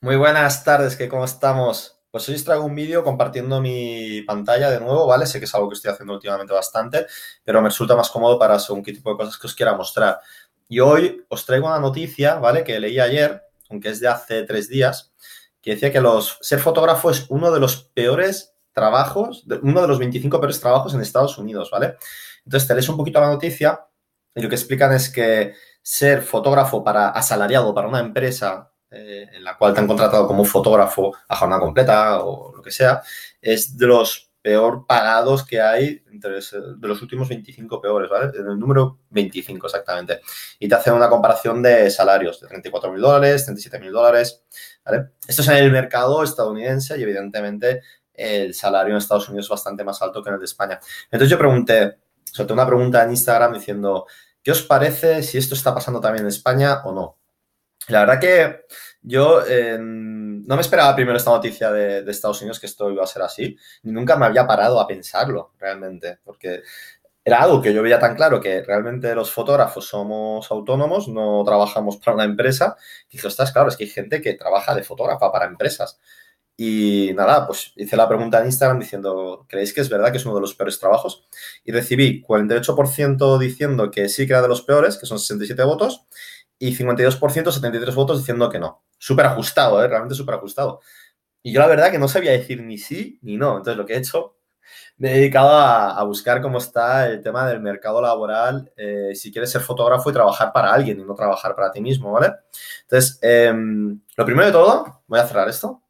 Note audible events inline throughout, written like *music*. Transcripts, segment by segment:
Muy buenas tardes, ¿qué cómo estamos? Pues hoy os traigo un vídeo compartiendo mi pantalla de nuevo, ¿vale? Sé que es algo que estoy haciendo últimamente bastante, pero me resulta más cómodo para según qué tipo de cosas que os quiera mostrar. Y hoy os traigo una noticia, ¿vale? Que leí ayer, aunque es de hace tres días, que decía que los, ser fotógrafo es uno de los peores trabajos, uno de los 25 peores trabajos en Estados Unidos, ¿vale? Entonces te lees un poquito la noticia y lo que explican es que ser fotógrafo para asalariado para una empresa eh, en la cual te han contratado como fotógrafo a jornada completa o lo que sea, es de los peor pagados que hay, entre de los últimos 25 peores, ¿vale? En el número 25 exactamente. Y te hacen una comparación de salarios de 34 mil dólares, 37 mil dólares, ¿vale? Esto es en el mercado estadounidense y evidentemente el salario en Estados Unidos es bastante más alto que en el de España. Entonces yo pregunté, solté una pregunta en Instagram diciendo, ¿qué os parece si esto está pasando también en España o no? La verdad que yo eh, no me esperaba primero esta noticia de, Estados Unidos que esto iba a ser así, ni nunca me había parado a pensarlo realmente, porque era algo que yo veía tan claro que realmente los fotógrafos somos autónomos, no trabajamos para una empresa. Y dije, estás claro, es que hay gente que trabaja de fotógrafa para empresas. Y nada, pues hice la pregunta en Instagram diciendo, ¿creéis que es verdad que es uno de los peores trabajos? Y recibí 48% diciendo que sí que era de los peores, que son 67 votos, y 52%, 73 votos diciendo que no. Súper ajustado, ¿eh? realmente súper ajustado. Y yo la verdad que no sabía decir ni sí ni no. Entonces lo que he hecho, me he dedicado a, buscar cómo está el tema del mercado laboral, eh, si quieres ser fotógrafo y trabajar para alguien y no trabajar para ti mismo, ¿vale? Entonces, em, lo primero de todo, voy a cerrar esto,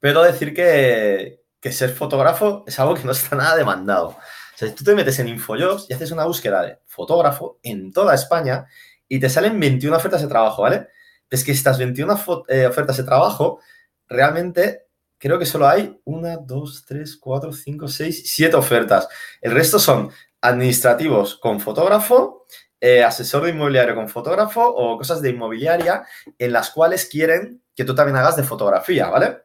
pero decir que, que ser fotógrafo es algo que no está nada demandado. O sea, si tú te metes en Infojobs y haces una búsqueda de fotógrafo en toda España y te salen 21 ofertas de trabajo, ¿vale? Es que estas 21 eh, ofertas de trabajo, realmente creo que solo hay una, dos, tres, cuatro, cinco, seis, siete ofertas. El resto son administrativos con fotógrafo, eh, asesor de inmobiliario con fotógrafo o cosas de inmobiliaria en las cuales quieren que tú también hagas de fotografía, ¿vale?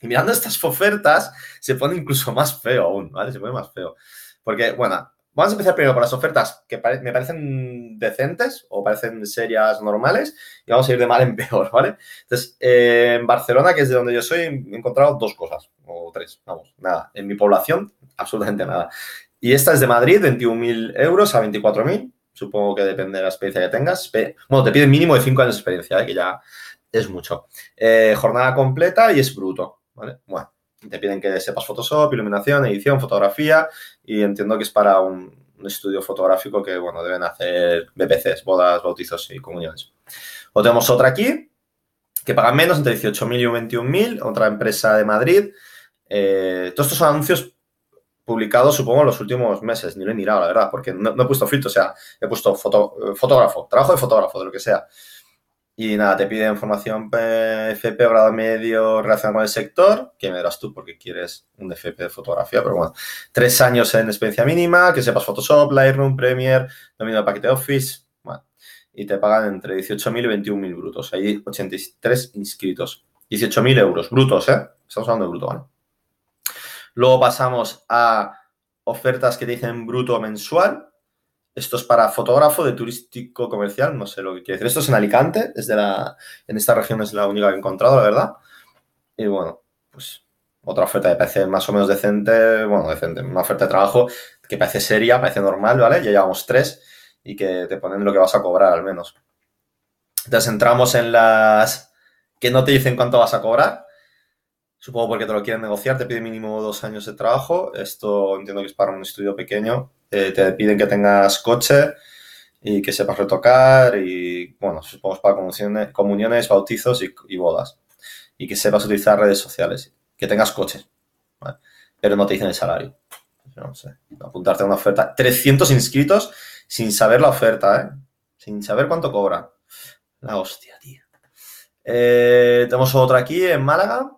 Y mirando estas ofertas, se pone incluso más feo aún, ¿vale? Se pone más feo. Porque, bueno, Vamos a empezar primero por las ofertas que me parecen decentes o parecen serias normales y vamos a ir de mal en peor, ¿vale? Entonces, eh, en Barcelona, que es de donde yo soy, he encontrado dos cosas, o tres, vamos, nada. En mi población, absolutamente nada. Y esta es de Madrid, 21.000 euros a 24.000. Supongo que depende de la experiencia que tengas. Bueno, te piden mínimo de 5 años de experiencia, ¿eh? que ya es mucho. Eh, jornada completa y es bruto, ¿vale? Bueno, te piden que sepas Photoshop, iluminación, edición, fotografía y entiendo que es para un, estudio fotográfico que, bueno, deben hacer BPCs, bodas, bautizos y comuniones. O tenemos otra aquí que pagan menos, entre 18.000 y 21.000, otra empresa de Madrid. Eh, todos estos son anuncios publicados, supongo, en los últimos meses. Ni lo he mirado, la verdad, porque no, he puesto filtro, o sea, he puesto foto, fotógrafo, trabajo de fotógrafo, de lo que sea. Y nada, te pide información FP grado medio relacionado con el sector, que me darás tú porque quieres un FP de fotografía, pero bueno, tres años en experiencia mínima, que sepas Photoshop, Lightroom, Premiere, dominio del paquete Office, bueno, y te pagan entre 18.000 y 21.000 brutos. Hay 83 inscritos. 18.000 euros brutos, ¿eh? Estamos hablando de bruto, ¿vale? Luego pasamos a ofertas que te dicen bruto mensual, esto es para fotógrafo de turístico comercial, no sé lo que quiere decir. Esto es en Alicante, es la, en esta región es la única que he encontrado, la verdad. Y bueno, pues otra oferta de PC más o menos decente, bueno, decente, una oferta de trabajo que parece seria, parece normal, ¿vale? Ya llevamos tres y que te ponen lo que vas a cobrar al menos. Entonces entramos en las que no te dicen cuánto vas a cobrar. Supongo porque te lo quieren negociar, te pide mínimo dos años de trabajo. Esto entiendo que es para un estudio pequeño eh, te piden que tengas coche y que sepas retocar y, bueno, supongo para comuniones, bautizos y, bodas. Y que sepas utilizar redes sociales. Que tengas coche. Pero no te dicen el salario. No sé. Apuntarte a una oferta. 300 inscritos sin saber la oferta, ¿eh? Sin saber cuánto cobra. La hostia, tío. Eh, tenemos otra aquí en Málaga.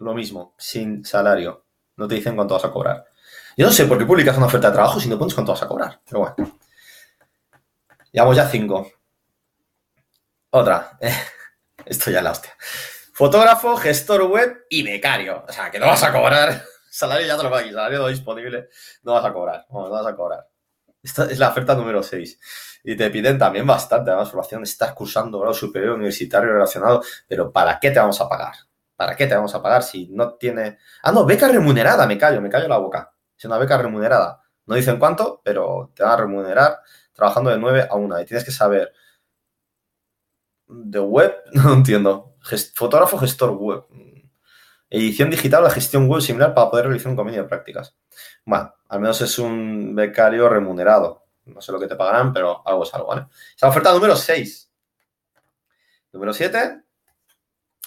Lo mismo, sin salario. No te dicen cuánto vas a cobrar. Yo no sé por qué publicas una oferta de trabajo si no pones cuánto vas a cobrar. Pero bueno. Llevamos ya cinco. Otra. *laughs* Esto ya es la hostia. Fotógrafo, gestor web y becario. O sea, que no vas a cobrar. *laughs* Salario ya te lo aquí. Salario disponible. No vas a cobrar. no vas a cobrar. Esta es la oferta número 6. Y te piden también bastante, además, formación. Estás cursando grado superior universitario relacionado, pero ¿para qué te vamos a pagar? ¿Para qué te vamos a pagar si no tiene... Ah, no, beca remunerada, me callo, me callo la boca. Es una beca remunerada. No dicen cuánto, pero te van a remunerar trabajando de 9 a 1. Y tienes que saber de web, *laughs* no entiendo. fotógrafo, gestor web. Edición digital o gestión web similar para poder realizar un convenio de prácticas. Bueno, al menos es un becario remunerado. No sé lo que te pagarán, pero algo es algo, ¿vale? Esa oferta número 6. Número 7.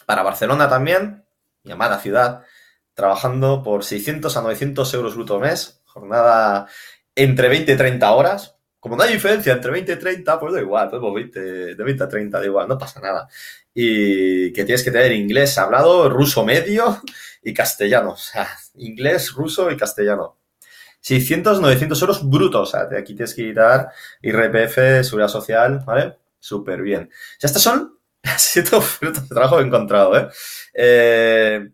Para Barcelona también, llamada ciudad, trabajando por 600 a 900 euros bruto mes, jornada entre 20 y 30 horas. Como no hay diferencia entre 20 y 30, pues da igual, 20, de 20 a 30 da igual, no pasa nada. Y que tienes que tener inglés hablado, ruso medio y castellano. O sea, inglés, ruso y castellano. 600, 900 euros brutos. O sea, aquí tienes que quitar IRPF, Seguridad Social, ¿vale? Súper bien. Sea, estas son *laughs* siete ofertas de trabajo que he encontrado, ¿eh? ¿eh?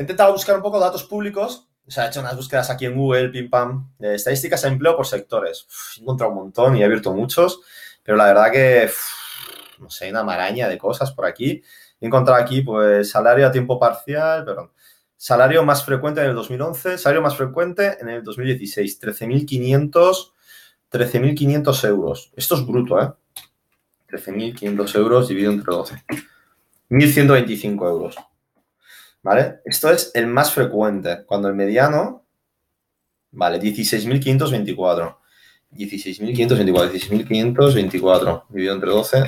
He intentado buscar un poco datos públicos. O sea, he hecho unas búsquedas aquí en Google, pim pam, estadísticas de empleo por sectores. he encontrado un montón y he abierto muchos, pero la verdad que, no sé, una maraña de cosas por aquí. He encontrado aquí, pues, salario a tiempo parcial, perdón, Salario más frecuente en el 2011, salario más frecuente en el 2016, 13.500 13.500 euros. Esto es bruto, ¿eh? 13.500 euros dividido entre 12. 1.125 euros. ¿Vale? Esto es el más frecuente. Cuando el mediano, vale, 16.524. 16.524, 16.524 dividido entre 12.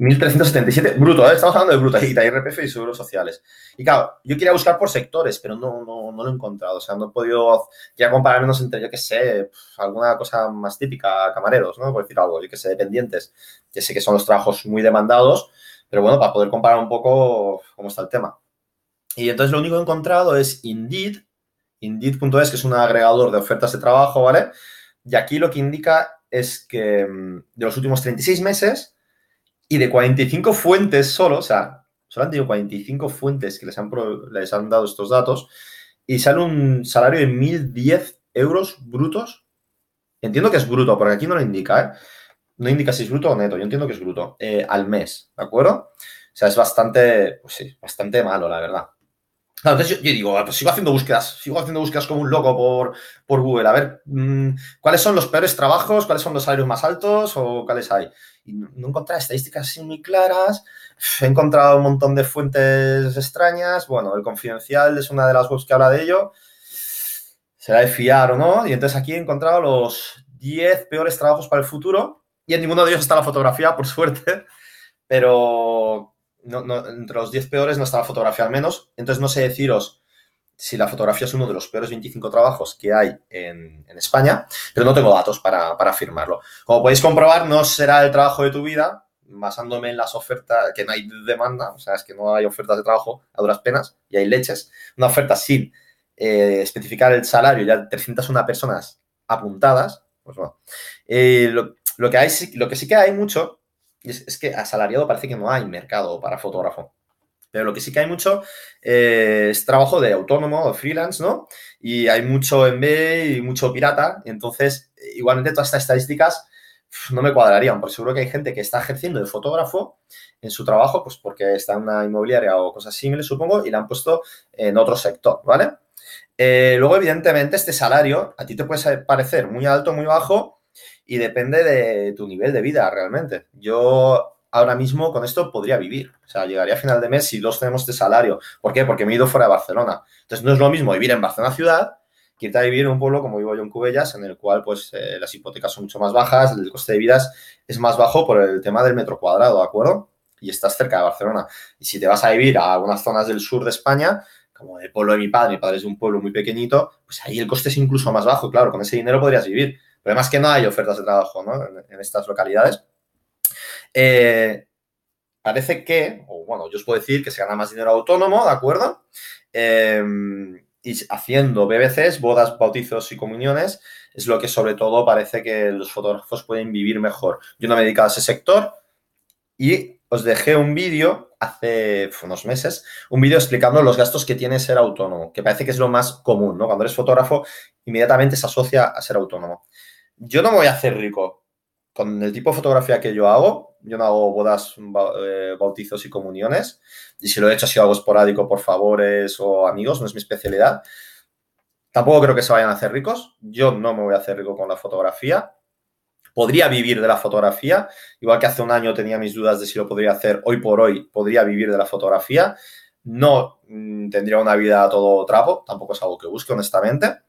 1.377, bruto, ¿eh? estamos hablando de bruto, y IRPF y seguros sociales. Y claro, yo quería buscar por sectores, pero no, no, no lo he encontrado. O sea, no he podido, quería comparar menos entre, yo qué sé, alguna cosa más típica, camareros, ¿no? Por decir algo, yo qué sé, dependientes, que sé que son los trabajos muy demandados, pero bueno, para poder comparar un poco cómo está el tema. Y entonces lo único que he encontrado es Indeed, Indeed.es, que es un agregador de ofertas de trabajo, ¿vale? Y aquí lo que indica es que mm, de los últimos 36 meses, y de 45 fuentes solo, o sea, solo han tenido 45 fuentes que les han, les han dado estos datos y sale un salario de 1.010 euros brutos. Entiendo que es bruto, porque aquí no lo indica, ¿eh? No indica si es bruto o neto, yo entiendo que es bruto, eh, al mes, ¿de acuerdo? O sea, es bastante, pues sí, bastante malo, la verdad. Entonces yo, digo, ah, pues sigo haciendo búsquedas, sigo haciendo búsquedas como un loco por, por Google, a ver mm, cuáles son los peores trabajos, cuáles son los salarios más altos o cuáles hay y no, he encontrado estadísticas así muy claras. He encontrado un montón de fuentes extrañas. Bueno, el Confidencial es una de las webs que habla de ello. ¿Será de fiar o no? Y entonces aquí he encontrado los 10 peores trabajos para el futuro. Y en ninguno de ellos está la fotografía, por suerte. Pero entre los 10 peores no está la fotografía al menos. Entonces no sé deciros si la fotografía es uno de los peores 25 trabajos que hay en, España, pero no tengo datos para, afirmarlo. Como podéis comprobar, no será el trabajo de tu vida, basándome en las ofertas, que no hay demanda, o sea, es que no hay ofertas de trabajo a duras penas y hay leches. Una oferta sin eh, especificar el salario, ya 301 personas apuntadas, pues bueno. Eh, lo, que hay, lo que sí que hay mucho es, es que asalariado parece que no hay mercado para fotógrafo. Pero lo que sí que hay mucho eh, es trabajo de autónomo freelance, ¿no? Y hay mucho MB y mucho pirata. entonces, igualmente todas estas estadísticas no me cuadrarían, porque seguro que hay gente que está ejerciendo de fotógrafo en su trabajo, pues porque está en una inmobiliaria o cosas similares, supongo, y la han puesto en otro sector, ¿vale? Eh, luego, evidentemente, este salario a ti te puede parecer muy alto, muy bajo, y depende de tu nivel de vida realmente. Yo ahora mismo con esto podría vivir. O sea, llegaría a final de mes si dos tenemos este salario. ¿Por qué? Porque me he ido fuera de Barcelona. Entonces, no es lo mismo vivir en Barcelona ciudad que irte a vivir en un pueblo como vivo yo en Cubellas, en el cual pues eh, las hipotecas son mucho más bajas, el coste de vida es más bajo por el tema del metro cuadrado, ¿de acuerdo? Y estás cerca de Barcelona. Y si te vas a vivir a algunas zonas del sur de España, como el pueblo de mi padre, mi padre es de un pueblo muy pequeñito, pues ahí el coste es incluso más bajo, claro, con ese dinero podrías vivir. Pero además que no hay ofertas de trabajo ¿no? en, estas localidades. Eh, parece que, o bueno, yo os puedo decir que se gana más dinero autónomo, ¿de acuerdo? Em, y haciendo BBCs, bodas, bautizos y comuniones, es lo que sobre todo parece que los fotógrafos pueden vivir mejor. Yo no me he dedicado a ese sector y os dejé un vídeo hace unos meses un vídeo explicando los gastos que tiene ser autónomo, que parece que es lo más común, ¿no? Cuando eres fotógrafo, inmediatamente se asocia a ser autónomo. Yo no me voy a hacer rico con el tipo de fotografía que yo hago. Yo no hago bodas, eh, bautizos y comuniones. Y si lo he hecho, ha sido algo esporádico por favores o amigos, no es mi especialidad. Tampoco creo que se vayan a hacer ricos. Yo no me voy a hacer rico con la fotografía podría vivir de la fotografía, igual que hace un año tenía mis dudas de si lo podría hacer, hoy por hoy podría vivir de la fotografía. No mm, tendría una vida todo trapo, tampoco es algo que busque, honestamente.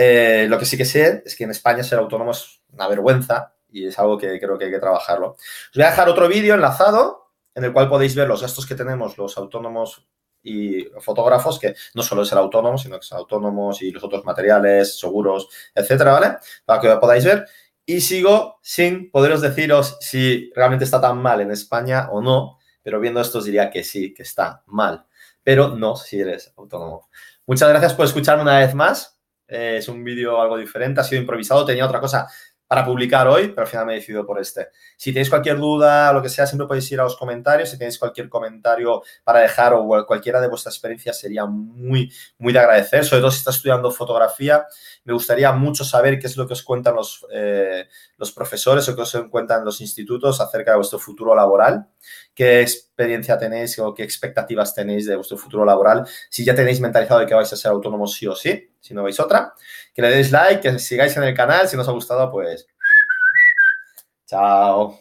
Eh, lo que sí que sé es que en España ser autónomo es una vergüenza y es algo que creo que hay que trabajarlo. Os voy a dejar otro vídeo enlazado en el cual podéis ver los gastos que tenemos los autónomos y fotógrafos, que no solo es el autónomo, sino que son autónomos y los otros materiales, seguros, etcétera, ¿vale? Para que podáis ver. Y sigo sin poderos deciros si realmente está tan mal en España o no, pero viendo esto os diría que sí, que está mal, pero no si eres autónomo. Muchas gracias por escucharme una vez más. Eh, es un vídeo algo diferente, ha sido improvisado, tenía otra cosa para publicar hoy, pero al final me he decidido por este. Si tenéis cualquier duda, lo que sea, siempre podéis ir a los comentarios. Si tenéis cualquier comentario para dejar o cualquiera de vuestras experiencias, sería muy, muy de agradecer. Sobre todo si estás estudiando fotografía, me gustaría mucho saber qué es lo que os cuentan los, eh, los profesores o qué os cuentan los institutos acerca de vuestro futuro laboral. ¿Qué experiencia tenéis o qué expectativas tenéis de vuestro futuro laboral? Si ya tenéis mentalizado de que vais a ser autónomos sí o sí, si no veis otra. Que le deis like, que sigáis en el canal. Si os ha gustado, pues... Chao.